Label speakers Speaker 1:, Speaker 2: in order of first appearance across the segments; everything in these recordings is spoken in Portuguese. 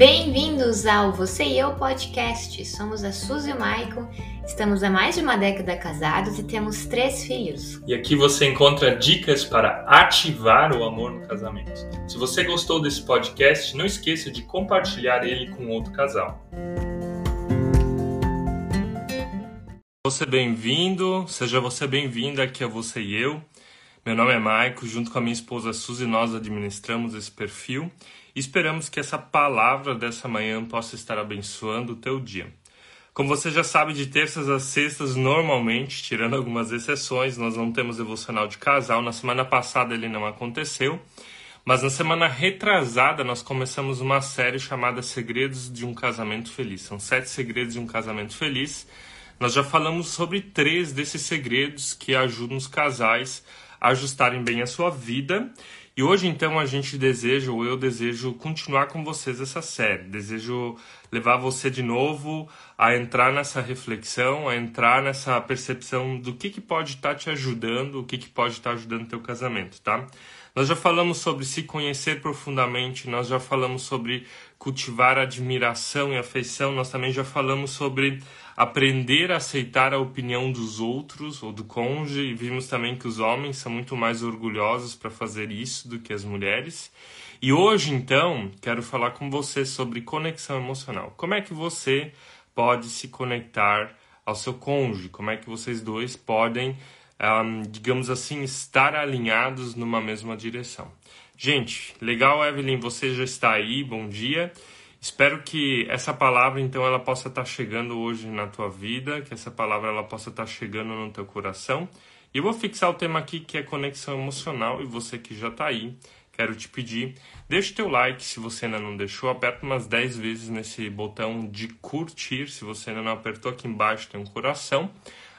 Speaker 1: Bem-vindos ao Você e Eu Podcast. Somos a Suzy e o Maicon, estamos há mais de uma década casados e temos três filhos.
Speaker 2: E aqui você encontra dicas para ativar o amor no casamento. Se você gostou desse podcast, não esqueça de compartilhar ele com outro casal. Você bem-vindo, seja você bem-vinda aqui a Você e Eu. Meu nome é Maico, junto com a minha esposa Suzy, nós administramos esse perfil Esperamos que essa palavra dessa manhã possa estar abençoando o teu dia. Como você já sabe, de terças às sextas, normalmente, tirando algumas exceções, nós não temos devocional de casal. Na semana passada ele não aconteceu, mas na semana retrasada nós começamos uma série chamada Segredos de um Casamento Feliz. São sete segredos de um casamento feliz. Nós já falamos sobre três desses segredos que ajudam os casais a ajustarem bem a sua vida e hoje então a gente deseja, ou eu desejo continuar com vocês essa série. Desejo levar você de novo a entrar nessa reflexão, a entrar nessa percepção do que, que pode estar tá te ajudando, o que, que pode estar tá ajudando o teu casamento, tá? Nós já falamos sobre se conhecer profundamente, nós já falamos sobre cultivar admiração e afeição, nós também já falamos sobre aprender a aceitar a opinião dos outros ou do cônjuge, e vimos também que os homens são muito mais orgulhosos para fazer isso do que as mulheres. E hoje, então, quero falar com você sobre conexão emocional. Como é que você pode se conectar ao seu cônjuge? Como é que vocês dois podem, um, digamos assim, estar alinhados numa mesma direção? Gente, legal, Evelyn, você já está aí, bom dia. Espero que essa palavra, então, ela possa estar chegando hoje na tua vida, que essa palavra ela possa estar chegando no teu coração. E eu vou fixar o tema aqui que é conexão emocional, e você que já está aí, quero te pedir, deixe teu like se você ainda não deixou, aperta umas 10 vezes nesse botão de curtir, se você ainda não apertou aqui embaixo tem um coração.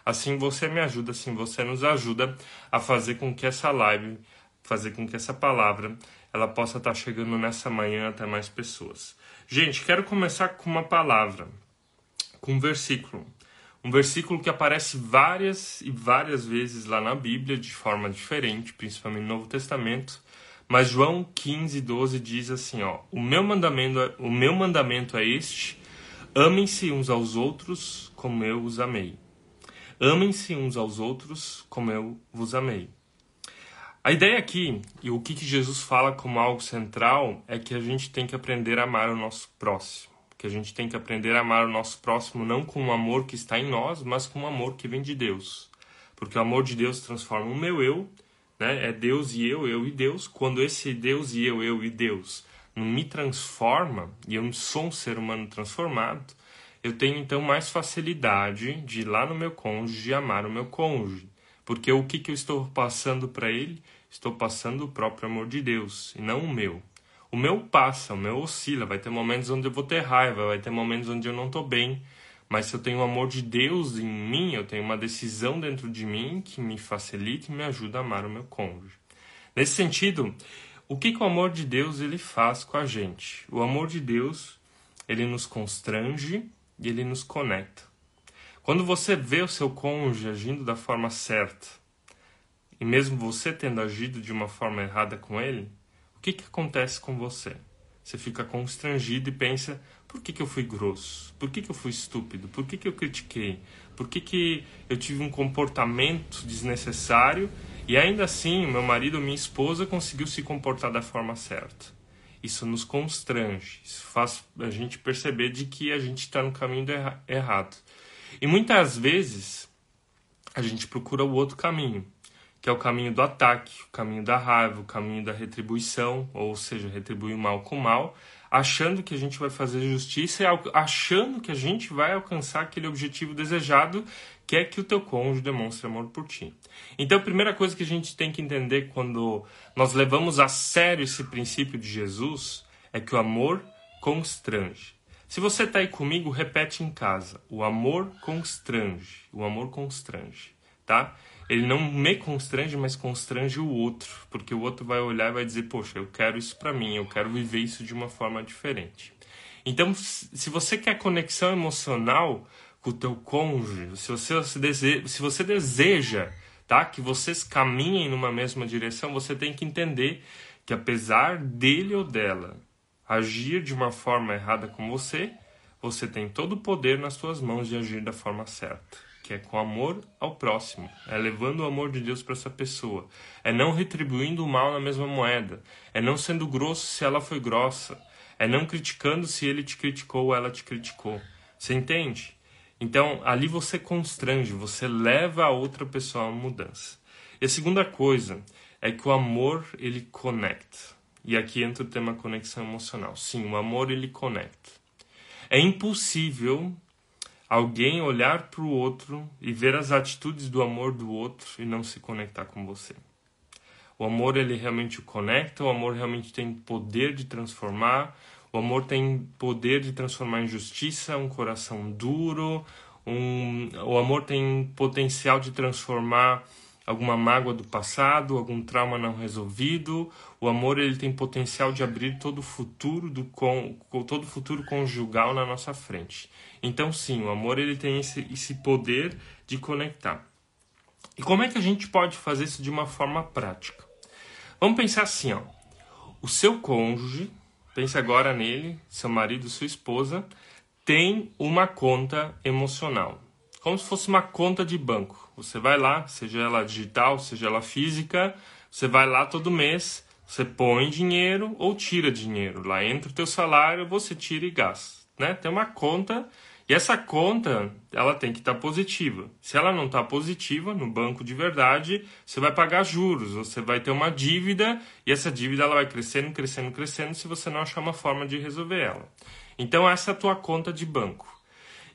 Speaker 2: Assim você me ajuda, assim você nos ajuda a fazer com que essa live, fazer com que essa palavra, ela possa estar chegando nessa manhã até mais pessoas. Gente, quero começar com uma palavra, com um versículo. Um versículo que aparece várias e várias vezes lá na Bíblia, de forma diferente, principalmente no Novo Testamento. Mas João 15, 12 diz assim: ó, o, meu mandamento, é, o meu mandamento é este: amem-se uns aos outros como eu os amei. Amem-se uns aos outros como eu vos amei. A ideia aqui, e o que, Jesus fala como algo central, é que a gente tem que aprender a amar o nosso próximo. Que a gente tem que aprender a amar o nosso próximo não com o amor que está em nós, mas com o amor que vem de Deus. Porque o amor de Deus transforma o meu eu, né? é Deus e eu, eu e Deus. Quando esse Deus e eu, eu e Deus não me transforma, e eu sou um ser humano transformado, eu tenho então mais facilidade de ir lá no meu cônjuge e amar o meu cônjuge. Porque o que, que eu estou passando para ele? Estou passando o próprio amor de Deus e não o meu. O meu passa, o meu oscila. Vai ter momentos onde eu vou ter raiva, vai ter momentos onde eu não estou bem. Mas se eu tenho o amor de Deus em mim, eu tenho uma decisão dentro de mim que me facilita e me ajuda a amar o meu cônjuge. Nesse sentido, o que, que o amor de Deus ele faz com a gente? O amor de Deus ele nos constrange e ele nos conecta. Quando você vê o seu cônjuge agindo da forma certa, e mesmo você tendo agido de uma forma errada com ele, o que, que acontece com você? Você fica constrangido e pensa: por que, que eu fui grosso? Por que, que eu fui estúpido? Por que, que eu critiquei? Por que, que eu tive um comportamento desnecessário e ainda assim meu marido ou minha esposa conseguiu se comportar da forma certa? Isso nos constrange, isso faz a gente perceber de que a gente está no caminho errado. E muitas vezes a gente procura o outro caminho, que é o caminho do ataque, o caminho da raiva, o caminho da retribuição, ou seja, retribuir mal com mal, achando que a gente vai fazer justiça e achando que a gente vai alcançar aquele objetivo desejado, que é que o teu cônjuge demonstre amor por ti. Então, a primeira coisa que a gente tem que entender quando nós levamos a sério esse princípio de Jesus é que o amor constrange. Se você está aí comigo, repete em casa. O amor constrange. O amor constrange, tá? Ele não me constrange, mas constrange o outro, porque o outro vai olhar e vai dizer: "Poxa, eu quero isso para mim, eu quero viver isso de uma forma diferente". Então, se você quer conexão emocional com o teu cônjuge, se você, se deseja, se você deseja tá, que vocês caminhem numa mesma direção, você tem que entender que apesar dele ou dela agir de uma forma errada com você, você tem todo o poder nas suas mãos de agir da forma certa, que é com amor ao próximo, é levando o amor de Deus para essa pessoa, é não retribuindo o mal na mesma moeda, é não sendo grosso se ela foi grossa, é não criticando se ele te criticou ou ela te criticou. Você entende? Então, ali você constrange, você leva a outra pessoa a uma mudança. E a segunda coisa é que o amor ele conecta. E aqui entra o tema conexão emocional. Sim, o amor ele conecta. É impossível alguém olhar para o outro e ver as atitudes do amor do outro e não se conectar com você. O amor ele realmente o conecta, o amor realmente tem poder de transformar, o amor tem poder de transformar em justiça um coração duro, um, o amor tem potencial de transformar alguma mágoa do passado, algum trauma não resolvido. O amor ele tem potencial de abrir todo o futuro do todo o futuro conjugal na nossa frente. Então sim, o amor ele tem esse, esse poder de conectar. E como é que a gente pode fazer isso de uma forma prática? Vamos pensar assim, ó. O seu cônjuge, pense agora nele, seu marido, sua esposa, tem uma conta emocional como se fosse uma conta de banco. Você vai lá, seja ela digital, seja ela física, você vai lá todo mês, você põe dinheiro ou tira dinheiro. Lá entra o teu salário, você tira e gasta. Né? Tem uma conta e essa conta ela tem que estar tá positiva. Se ela não está positiva no banco de verdade, você vai pagar juros, você vai ter uma dívida e essa dívida ela vai crescendo, crescendo, crescendo se você não achar uma forma de resolver ela. Então essa é a tua conta de banco.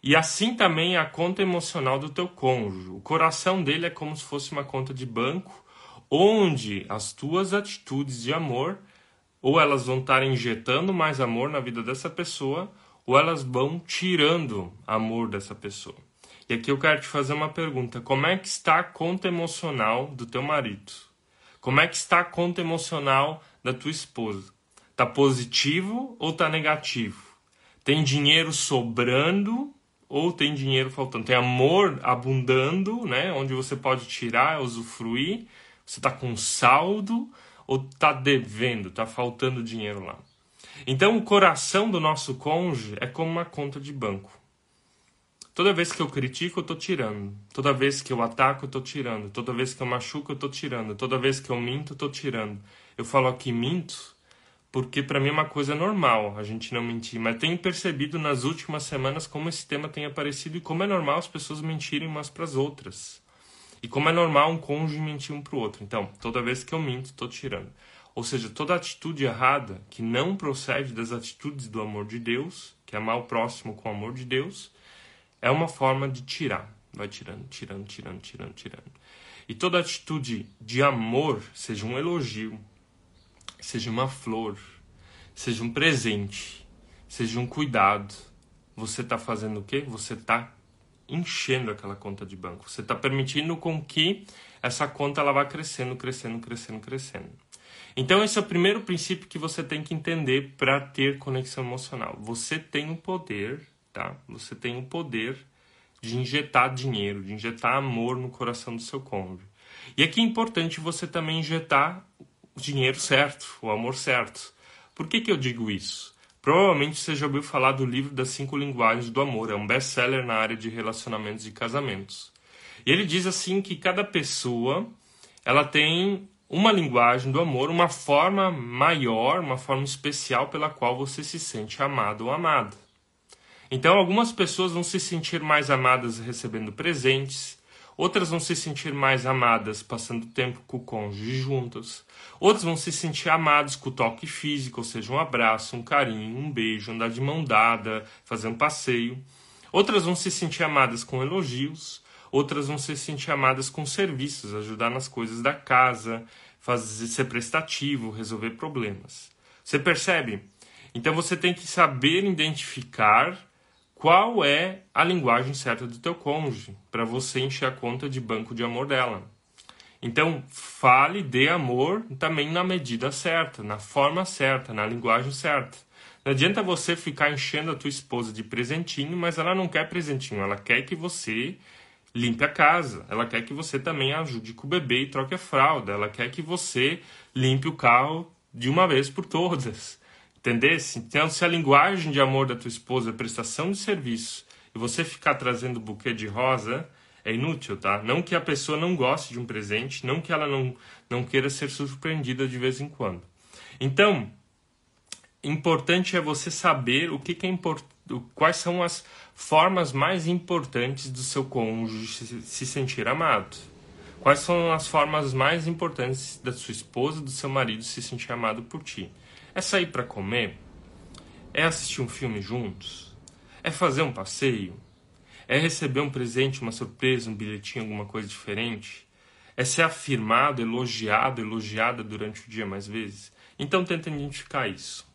Speaker 2: E assim também é a conta emocional do teu cônjuge. O coração dele é como se fosse uma conta de banco, onde as tuas atitudes de amor, ou elas vão estar injetando mais amor na vida dessa pessoa, ou elas vão tirando amor dessa pessoa. E aqui eu quero te fazer uma pergunta: como é que está a conta emocional do teu marido? Como é que está a conta emocional da tua esposa? Tá positivo ou tá negativo? Tem dinheiro sobrando ou tem dinheiro faltando. Tem amor abundando, né? Onde você pode tirar, usufruir. Você está com saldo ou está devendo, está faltando dinheiro lá. Então, o coração do nosso cônjuge é como uma conta de banco. Toda vez que eu critico, eu estou tirando. Toda vez que eu ataco, eu estou tirando. Toda vez que eu machuco, eu estou tirando. Toda vez que eu minto, eu estou tirando. Eu falo aqui minto porque para mim é uma coisa normal a gente não mentir, mas tenho percebido nas últimas semanas como esse tema tem aparecido e como é normal as pessoas mentirem umas para as outras. E como é normal um cônjuge mentir um para o outro. Então, toda vez que eu minto, estou tirando. Ou seja, toda atitude errada que não procede das atitudes do amor de Deus, que é amar o próximo com o amor de Deus, é uma forma de tirar. Vai tirando, tirando, tirando, tirando, tirando. E toda atitude de amor, seja um elogio, seja uma flor, seja um presente, seja um cuidado, você está fazendo o quê? Você está enchendo aquela conta de banco. Você está permitindo com que essa conta ela vá crescendo, crescendo, crescendo, crescendo. Então esse é o primeiro princípio que você tem que entender para ter conexão emocional. Você tem o poder, tá? Você tem o poder de injetar dinheiro, de injetar amor no coração do seu cônjuge. E aqui é importante você também injetar o dinheiro certo, o amor certo. Por que, que eu digo isso? Provavelmente você já ouviu falar do livro das cinco linguagens do amor, é um best-seller na área de relacionamentos e casamentos. E ele diz assim que cada pessoa ela tem uma linguagem do amor, uma forma maior, uma forma especial pela qual você se sente amado ou amada. Então, algumas pessoas vão se sentir mais amadas recebendo presentes, Outras vão se sentir mais amadas passando tempo com o cônjuge juntas. Outras vão se sentir amados com o toque físico, ou seja, um abraço, um carinho, um beijo, andar de mão dada, fazer um passeio. Outras vão se sentir amadas com elogios. Outras vão se sentir amadas com serviços, ajudar nas coisas da casa, fazer ser prestativo, resolver problemas. Você percebe? Então você tem que saber identificar qual é a linguagem certa do teu cônjuge para você encher a conta de banco de amor dela. Então, fale de amor também na medida certa, na forma certa, na linguagem certa. Não adianta você ficar enchendo a tua esposa de presentinho, mas ela não quer presentinho, ela quer que você limpe a casa, ela quer que você também ajude com o bebê e troque a fralda, ela quer que você limpe o carro de uma vez por todas. Entendesse? Então, se a linguagem de amor da tua esposa é prestação de serviço e você ficar trazendo buquê de rosa, é inútil, tá? Não que a pessoa não goste de um presente, não que ela não, não queira ser surpreendida de vez em quando. Então, importante é você saber o que, que é importante, quais são as formas mais importantes do seu cônjuge se sentir amado. Quais são as formas mais importantes da sua esposa, do seu marido se sentir amado por ti? É sair para comer? É assistir um filme juntos? É fazer um passeio? É receber um presente, uma surpresa, um bilhetinho, alguma coisa diferente? É ser afirmado, elogiado, elogiada durante o dia mais vezes? Então tenta identificar isso.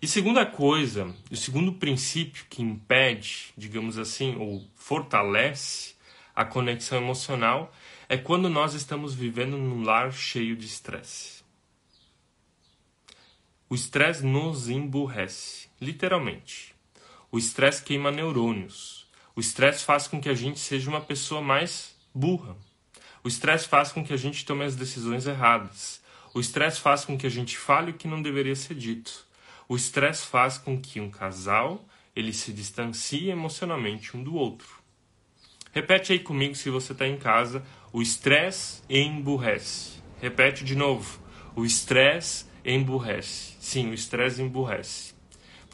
Speaker 2: E segunda coisa, o segundo princípio que impede, digamos assim, ou fortalece a conexão emocional é quando nós estamos vivendo num lar cheio de estresse. O estresse nos emburrece, literalmente. O estresse queima neurônios. O estresse faz com que a gente seja uma pessoa mais burra. O estresse faz com que a gente tome as decisões erradas. O estresse faz com que a gente fale o que não deveria ser dito. O estresse faz com que um casal ele se distancie emocionalmente um do outro. Repete aí comigo se você está em casa. O estresse emburrece. Repete de novo. O estresse emburrece. Sim, o estresse emburrece.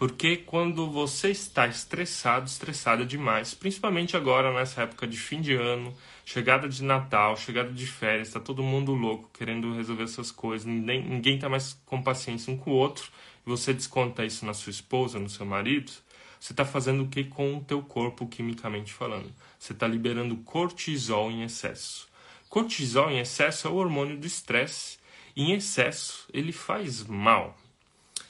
Speaker 2: Porque quando você está estressado, estressada demais, principalmente agora nessa época de fim de ano, chegada de Natal, chegada de férias, está todo mundo louco querendo resolver suas coisas, ninguém, ninguém tá mais com paciência um com o outro, e você desconta isso na sua esposa, no seu marido, você está fazendo o que com o teu corpo quimicamente falando? Você está liberando cortisol em excesso. Cortisol em excesso é o hormônio do estresse em excesso, ele faz mal.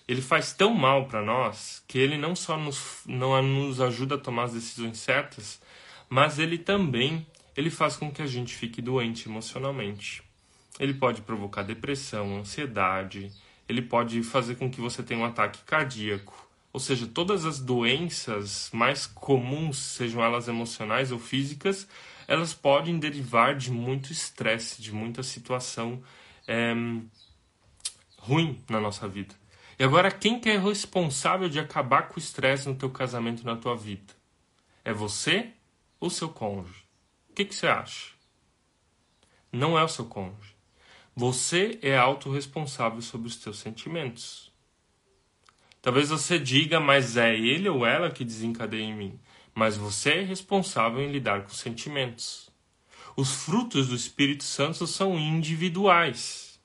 Speaker 2: Ele faz tão mal para nós que ele não só nos, não nos ajuda a tomar as decisões certas, mas ele também ele faz com que a gente fique doente emocionalmente. Ele pode provocar depressão, ansiedade, ele pode fazer com que você tenha um ataque cardíaco. Ou seja, todas as doenças mais comuns, sejam elas emocionais ou físicas, elas podem derivar de muito estresse, de muita situação é, ruim na nossa vida. E agora, quem que é responsável de acabar com o estresse no teu casamento na tua vida? É você ou seu cônjuge? O que, que você acha? Não é o seu cônjuge. Você é autorresponsável sobre os teus sentimentos. Talvez você diga, mas é ele ou ela que desencadeia em mim. Mas você é responsável em lidar com sentimentos. Os frutos do Espírito Santo são individuais.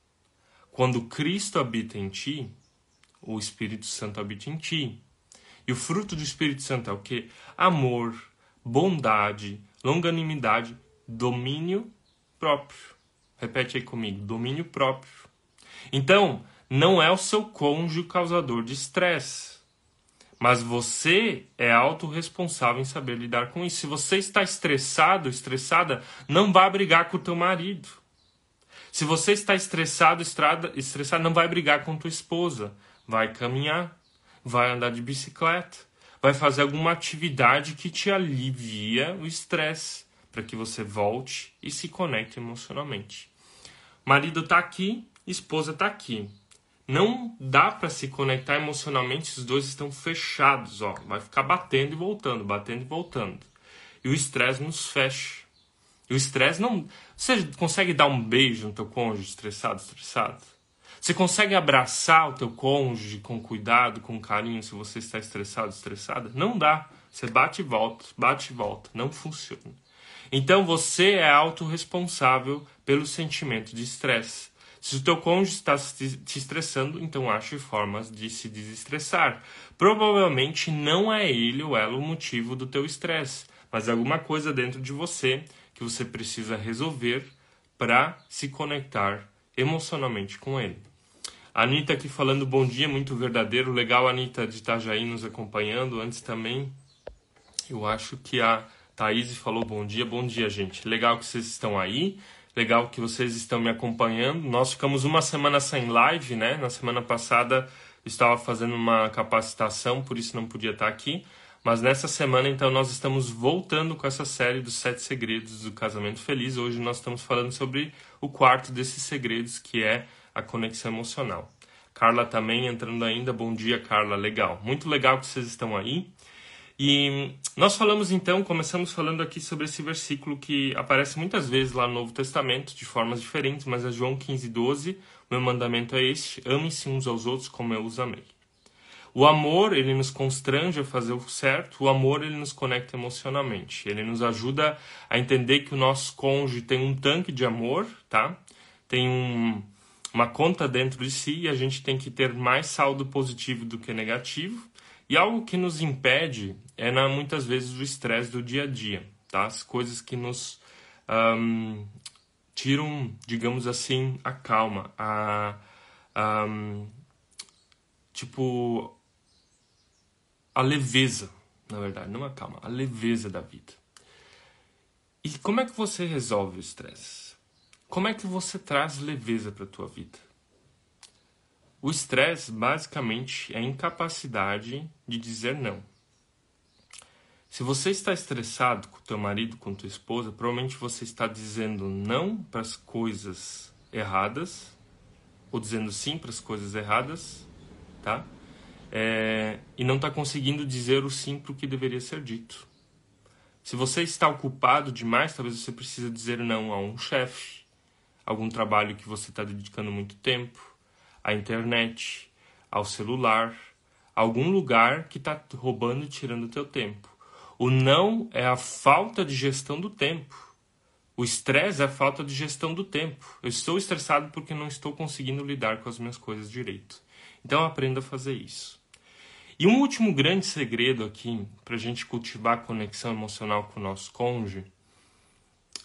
Speaker 2: Quando Cristo habita em ti, o Espírito Santo habita em ti. E o fruto do Espírito Santo é o que? Amor, bondade, longanimidade, domínio próprio. Repete aí comigo: domínio próprio. Então, não é o seu cônjuge causador de estresse. Mas você é autorresponsável em saber lidar com isso. Se você está estressado, estressada, não vá brigar com o teu marido. Se você está estressado, estrada, estressado, não vai brigar com tua esposa. Vai caminhar, vai andar de bicicleta, vai fazer alguma atividade que te alivia o estresse, para que você volte e se conecte emocionalmente. Marido está aqui, esposa está aqui não dá para se conectar emocionalmente, os dois estão fechados, ó, vai ficar batendo e voltando, batendo e voltando. E o estresse nos fecha. E o estresse não, você consegue dar um beijo no teu cônjuge estressado, estressado? Você consegue abraçar o teu cônjuge com cuidado, com carinho, se você está estressado, estressada? Não dá. Você bate e volta, bate e volta, não funciona. Então você é autorresponsável pelo sentimento de estresse. Se o teu cônjuge está te estressando, então ache formas de se desestressar. Provavelmente não é ele ou ela o motivo do teu estresse, mas é alguma coisa dentro de você que você precisa resolver para se conectar emocionalmente com ele. Anitta aqui falando bom dia, muito verdadeiro. Legal, Anitta de Itajaí nos acompanhando. Antes também, eu acho que a Thaís falou bom dia. Bom dia, gente. Legal que vocês estão aí. Legal que vocês estão me acompanhando. Nós ficamos uma semana sem live, né? Na semana passada estava fazendo uma capacitação, por isso não podia estar aqui. Mas nessa semana, então, nós estamos voltando com essa série dos sete segredos do casamento feliz. Hoje nós estamos falando sobre o quarto desses segredos, que é a conexão emocional. Carla também entrando ainda. Bom dia, Carla. Legal. Muito legal que vocês estão aí. E nós falamos então, começamos falando aqui sobre esse versículo que aparece muitas vezes lá no Novo Testamento, de formas diferentes, mas é João 15, 12. Meu mandamento é este: amem-se uns aos outros como eu os amei. O amor, ele nos constrange a fazer o certo, o amor, ele nos conecta emocionalmente. Ele nos ajuda a entender que o nosso cônjuge tem um tanque de amor, tá? Tem um, uma conta dentro de si e a gente tem que ter mais saldo positivo do que negativo. E algo que nos impede é na, muitas vezes o estresse do dia a dia, tá? As coisas que nos um, tiram, digamos assim, a calma, a, tipo a leveza, na verdade, não a calma, a leveza da vida. E como é que você resolve o estresse? Como é que você traz leveza para a tua vida? O estresse, basicamente, é a incapacidade de dizer não. Se você está estressado com teu marido, com tua esposa, provavelmente você está dizendo não para as coisas erradas ou dizendo sim para as coisas erradas, tá? é, e não está conseguindo dizer o sim para o que deveria ser dito. Se você está ocupado demais, talvez você precise dizer não a um chefe, algum trabalho que você está dedicando muito tempo, à internet, ao celular, algum lugar que está roubando e tirando o teu tempo. O não é a falta de gestão do tempo. O estresse é a falta de gestão do tempo. Eu estou estressado porque não estou conseguindo lidar com as minhas coisas direito. Então aprenda a fazer isso. E um último grande segredo aqui para a gente cultivar a conexão emocional com o nosso cônjuge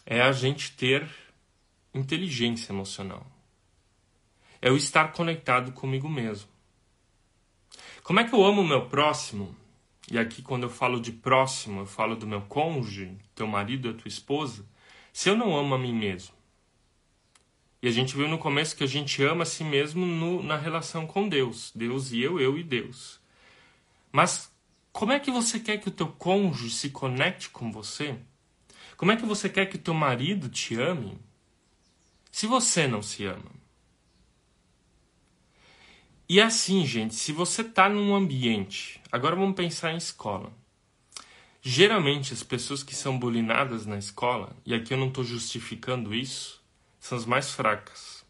Speaker 2: é a gente ter inteligência emocional. É o estar conectado comigo mesmo. Como é que eu amo o meu próximo? E aqui, quando eu falo de próximo, eu falo do meu cônjuge, teu marido, a tua esposa. Se eu não amo a mim mesmo, e a gente viu no começo que a gente ama a si mesmo no, na relação com Deus. Deus e eu, eu e Deus. Mas como é que você quer que o teu cônjuge se conecte com você? Como é que você quer que o teu marido te ame? Se você não se ama. E assim, gente, se você está num ambiente, agora vamos pensar em escola. Geralmente as pessoas que são bulinadas na escola, e aqui eu não estou justificando isso, são as mais fracas.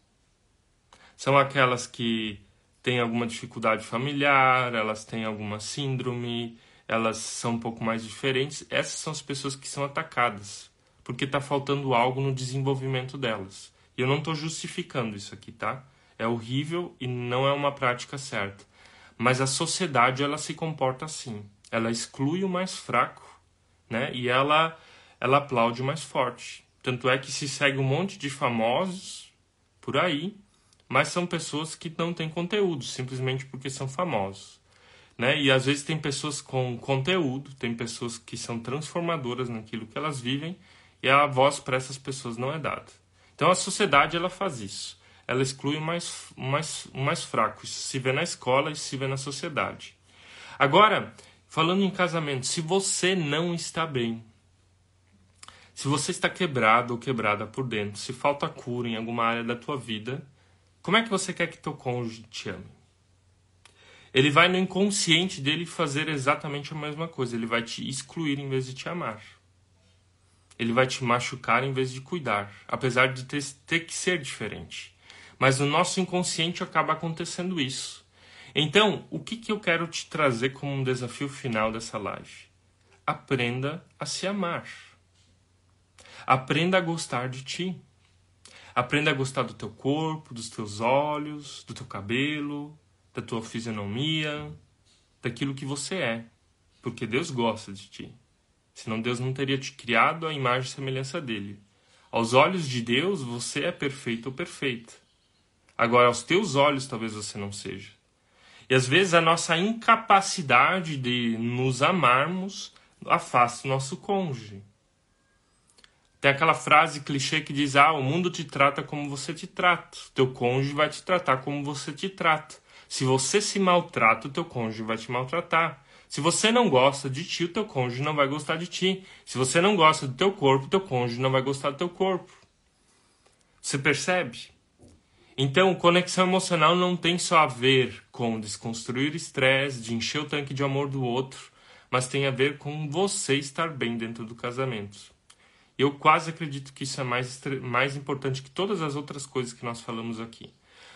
Speaker 2: São aquelas que têm alguma dificuldade familiar, elas têm alguma síndrome, elas são um pouco mais diferentes. Essas são as pessoas que são atacadas, porque está faltando algo no desenvolvimento delas. E eu não estou justificando isso aqui, tá? É horrível e não é uma prática certa. Mas a sociedade ela se comporta assim. Ela exclui o mais fraco, né? E ela ela aplaude o mais forte. Tanto é que se segue um monte de famosos por aí, mas são pessoas que não têm conteúdo, simplesmente porque são famosos. Né? E às vezes tem pessoas com conteúdo, tem pessoas que são transformadoras naquilo que elas vivem, e a voz para essas pessoas não é dada. Então a sociedade ela faz isso. Ela exclui o mais, mais, mais fraco. Isso se vê na escola e se vê na sociedade. Agora, falando em casamento, se você não está bem, se você está quebrado ou quebrada por dentro, se falta cura em alguma área da tua vida, como é que você quer que teu cônjuge te ame? Ele vai no inconsciente dele fazer exatamente a mesma coisa. Ele vai te excluir em vez de te amar. Ele vai te machucar em vez de cuidar, apesar de ter, ter que ser diferente. Mas no nosso inconsciente acaba acontecendo isso. Então, o que, que eu quero te trazer como um desafio final dessa live? Aprenda a se amar. Aprenda a gostar de ti. Aprenda a gostar do teu corpo, dos teus olhos, do teu cabelo, da tua fisionomia, daquilo que você é. Porque Deus gosta de ti. Senão Deus não teria te criado à imagem e semelhança dele. Aos olhos de Deus, você é perfeito ou perfeita. Agora, aos teus olhos, talvez você não seja. E às vezes a nossa incapacidade de nos amarmos afasta o nosso cônjuge. Tem aquela frase clichê que diz: Ah, o mundo te trata como você te trata. Teu cônjuge vai te tratar como você te trata. Se você se maltrata, o teu cônjuge vai te maltratar. Se você não gosta de ti, o teu cônjuge não vai gostar de ti. Se você não gosta do teu corpo, o teu cônjuge não vai gostar do teu corpo. Você percebe? Então, conexão emocional não tem só a ver com desconstruir estresse, de encher o tanque de amor do outro, mas tem a ver com você estar bem dentro do casamento. Eu quase acredito que isso é mais, mais importante que todas as outras coisas que nós falamos aqui.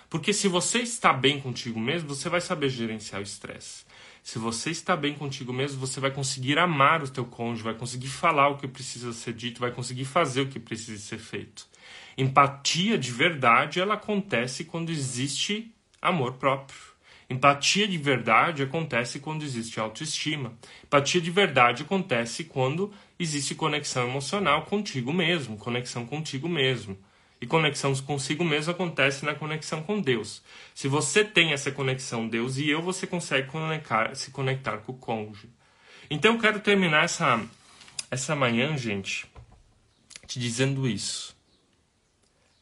Speaker 2: Porque se você está bem contigo mesmo, você vai saber gerenciar o estresse. Se você está bem contigo mesmo, você vai conseguir amar o teu cônjuge, vai conseguir falar o que precisa ser dito, vai conseguir fazer o que precisa ser feito. Empatia de verdade, ela acontece quando existe amor próprio. Empatia de verdade acontece quando existe autoestima. Empatia de verdade acontece quando existe conexão emocional contigo mesmo, conexão contigo mesmo. E conexão consigo mesmo acontece na conexão com Deus. Se você tem essa conexão Deus e eu, você consegue conectar, se conectar com o cônjuge. Então eu quero terminar essa, essa manhã, gente, te dizendo isso.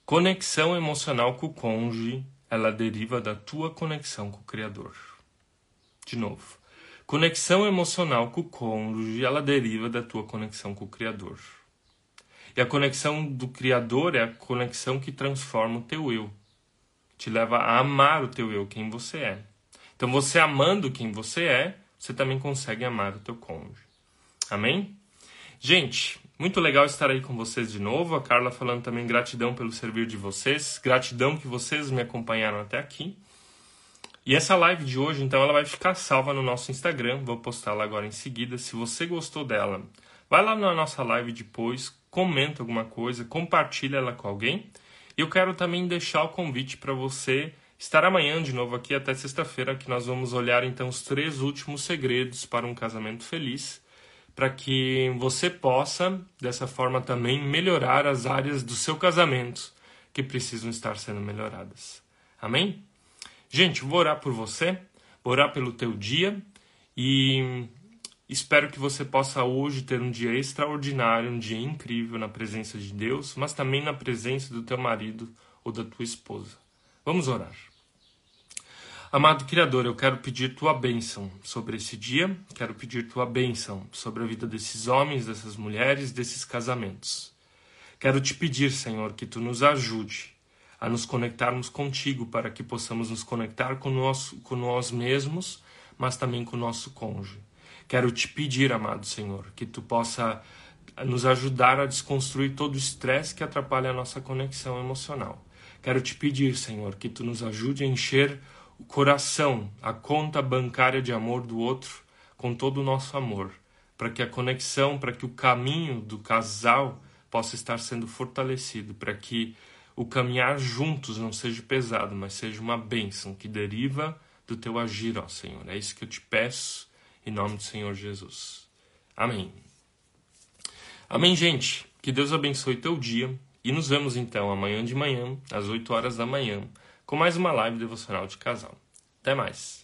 Speaker 2: Conexão emocional com o cônjuge, ela deriva da tua conexão com o Criador. De novo. Conexão emocional com o cônjuge, ela deriva da tua conexão com o Criador. E a conexão do Criador é a conexão que transforma o teu eu, te leva a amar o teu eu, quem você é. Então, você amando quem você é, você também consegue amar o teu cônjuge. Amém? Gente, muito legal estar aí com vocês de novo. A Carla falando também gratidão pelo servir de vocês, gratidão que vocês me acompanharam até aqui. E essa live de hoje, então, ela vai ficar salva no nosso Instagram. Vou postá-la agora em seguida. Se você gostou dela, vai lá na nossa live depois, comenta alguma coisa, compartilha ela com alguém. E eu quero também deixar o convite para você estar amanhã de novo aqui até sexta-feira, que nós vamos olhar então os três últimos segredos para um casamento feliz, para que você possa dessa forma também melhorar as áreas do seu casamento que precisam estar sendo melhoradas. Amém? Gente, vou orar por você, vou orar pelo teu dia e Espero que você possa hoje ter um dia extraordinário, um dia incrível na presença de Deus, mas também na presença do teu marido ou da tua esposa. Vamos orar. Amado Criador, eu quero pedir tua bênção sobre esse dia, quero pedir tua bênção sobre a vida desses homens, dessas mulheres, desses casamentos. Quero te pedir, Senhor, que tu nos ajude a nos conectarmos contigo para que possamos nos conectar com nós, com nós mesmos, mas também com o nosso cônjuge. Quero te pedir, amado Senhor, que tu possa nos ajudar a desconstruir todo o estresse que atrapalha a nossa conexão emocional. Quero te pedir, Senhor, que tu nos ajude a encher o coração, a conta bancária de amor do outro com todo o nosso amor, para que a conexão, para que o caminho do casal possa estar sendo fortalecido, para que o caminhar juntos não seja pesado, mas seja uma bênção que deriva do teu agir, ó Senhor. É isso que eu te peço em nome do Senhor Jesus. Amém. Amém, gente. Que Deus abençoe teu dia e nos vemos então amanhã de manhã, às 8 horas da manhã, com mais uma live devocional de casal. Até mais.